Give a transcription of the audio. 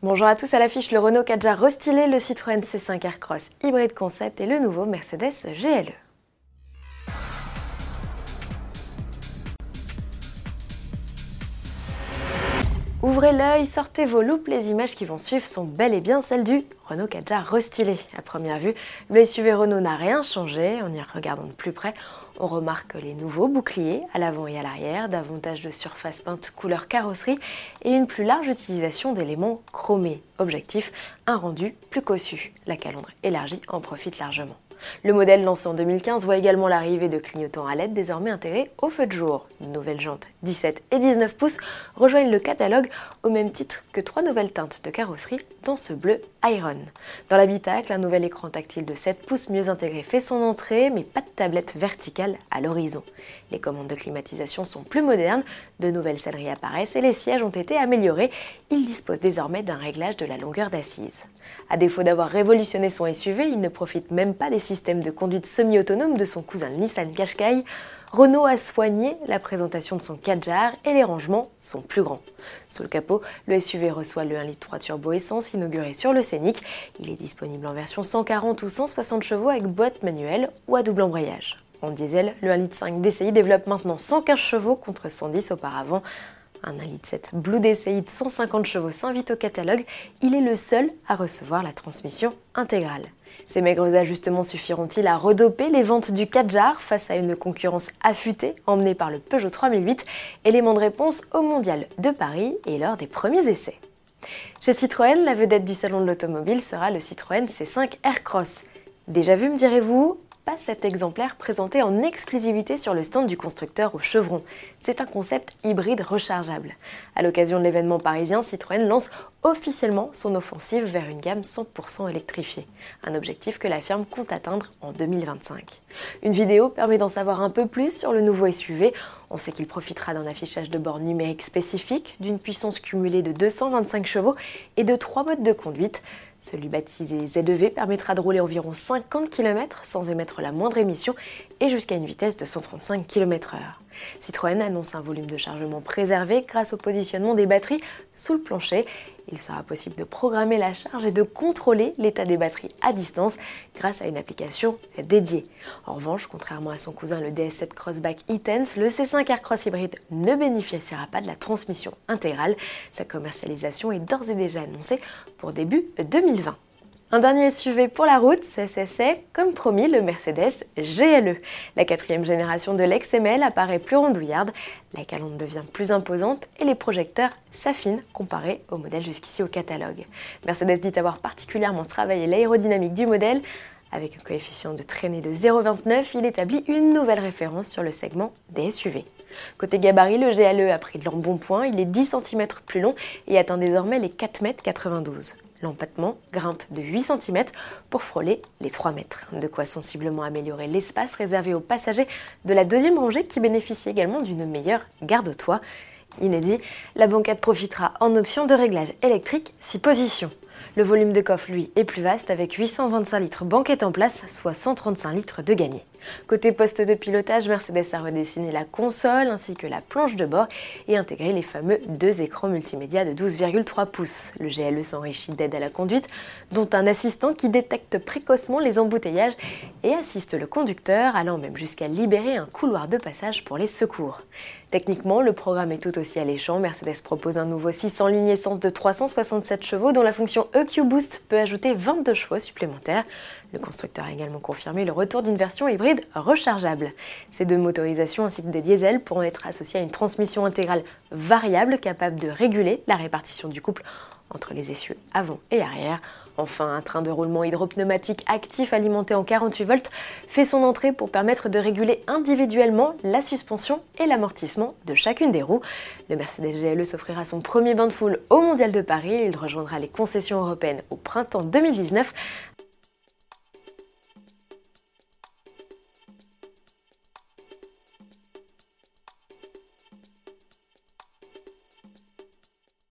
Bonjour à tous à l'affiche le Renault Kadjar restylé, le Citroën C5 Aircross hybride concept et le nouveau Mercedes GLE. Ouvrez l'œil, sortez vos loupes, les images qui vont suivre sont bel et bien celles du Renault Kadjar restylé. À première vue, le SUV Renault n'a rien changé, en y regardant de plus près, on remarque les nouveaux boucliers à l'avant et à l'arrière, davantage de surface peinte couleur carrosserie et une plus large utilisation d'éléments chromés. Objectif, un rendu plus cossu. La calandre élargie en profite largement. Le modèle lancé en 2015 voit également l'arrivée de clignotants à LED désormais intégrés au feu de jour. Une nouvelle jante 17 et 19 pouces rejoignent le catalogue au même titre que trois nouvelles teintes de carrosserie, dont ce bleu Iron. Dans l'habitacle, un nouvel écran tactile de 7 pouces mieux intégré fait son entrée, mais pas de tablette verticale à l'horizon. Les commandes de climatisation sont plus modernes, de nouvelles selleries apparaissent et les sièges ont été améliorés. Il dispose désormais d'un réglage de la longueur d'assise. À défaut d'avoir révolutionné son SUV, il ne profite même pas des systèmes de conduite semi-autonome de son cousin Nissan Qashqai. Renault a soigné la présentation de son Kadjar et les rangements sont plus grands. Sous le capot, le SUV reçoit le 1 litre 3 turbo essence inauguré sur le Scénic. Il est disponible en version 140 ou 160 chevaux avec boîte manuelle ou à double embrayage. En diesel, le 1 litre 5 DCI développe maintenant 115 chevaux contre 110 auparavant. Un 1 litre 7 Blue DCI de 150 chevaux s'invite au catalogue. Il est le seul à recevoir la transmission intégrale. Ces maigres ajustements suffiront-ils à redoper les ventes du Kadjar face à une concurrence affûtée emmenée par le Peugeot 3008 Élément de réponse au Mondial de Paris et lors des premiers essais. Chez Citroën, la vedette du salon de l'automobile sera le Citroën C5 Aircross. Déjà vu, me direz-vous cet exemplaire présenté en exclusivité sur le stand du constructeur au Chevron. C'est un concept hybride rechargeable. À l'occasion de l'événement parisien, Citroën lance officiellement son offensive vers une gamme 100% électrifiée, un objectif que la firme compte atteindre en 2025. Une vidéo permet d'en savoir un peu plus sur le nouveau SUV. On sait qu'il profitera d'un affichage de bord numérique spécifique, d'une puissance cumulée de 225 chevaux et de trois modes de conduite. Celui baptisé ZEV permettra de rouler environ 50 km sans émettre la moindre émission et jusqu'à une vitesse de 135 km/h. Citroën annonce un volume de chargement préservé grâce au positionnement des batteries sous le plancher il sera possible de programmer la charge et de contrôler l'état des batteries à distance grâce à une application dédiée. En revanche, contrairement à son cousin le DS7 Crossback e-Tense, le C5 Aircross Hybrid ne bénéficiera pas de la transmission intégrale. Sa commercialisation est d'ores et déjà annoncée pour début 2020. Un dernier SUV pour la route, c'est comme promis le Mercedes GLE. La quatrième génération de l'ex-ML apparaît plus rondouillarde, la calandre devient plus imposante et les projecteurs s'affinent comparés au modèle jusqu'ici au catalogue. Mercedes dit avoir particulièrement travaillé l'aérodynamique du modèle. Avec un coefficient de traînée de 0,29, il établit une nouvelle référence sur le segment des SUV. Côté gabarit, le GLE a pris de l'embonpoint, il est 10 cm plus long et atteint désormais les 4,92 m. L'empattement grimpe de 8 cm pour frôler les 3 mètres. De quoi sensiblement améliorer l'espace réservé aux passagers de la deuxième rangée qui bénéficie également d'une meilleure garde-toit. Inédit, la banquette profitera en option de réglage électrique 6 positions. Le volume de coffre, lui, est plus vaste avec 825 litres banquette en place, soit 135 litres de gagné. Côté poste de pilotage, Mercedes a redessiné la console ainsi que la planche de bord et intégré les fameux deux écrans multimédia de 12,3 pouces. Le GLE s'enrichit d'aide à la conduite, dont un assistant qui détecte précocement les embouteillages et assiste le conducteur, allant même jusqu'à libérer un couloir de passage pour les secours. Techniquement, le programme est tout aussi alléchant. Mercedes propose un nouveau 600 lignes essence de 367 chevaux dont la fonction EQ Boost peut ajouter 22 chevaux supplémentaires. Le constructeur a également confirmé le retour d'une version hybride rechargeable. Ces deux motorisations ainsi que des diesels pourront être associées à une transmission intégrale variable capable de réguler la répartition du couple entre les essieux avant et arrière Enfin, un train de roulement hydropneumatique actif alimenté en 48 volts fait son entrée pour permettre de réguler individuellement la suspension et l'amortissement de chacune des roues. Le Mercedes GLE s'offrira son premier bain de foule au Mondial de Paris. Il rejoindra les concessions européennes au printemps 2019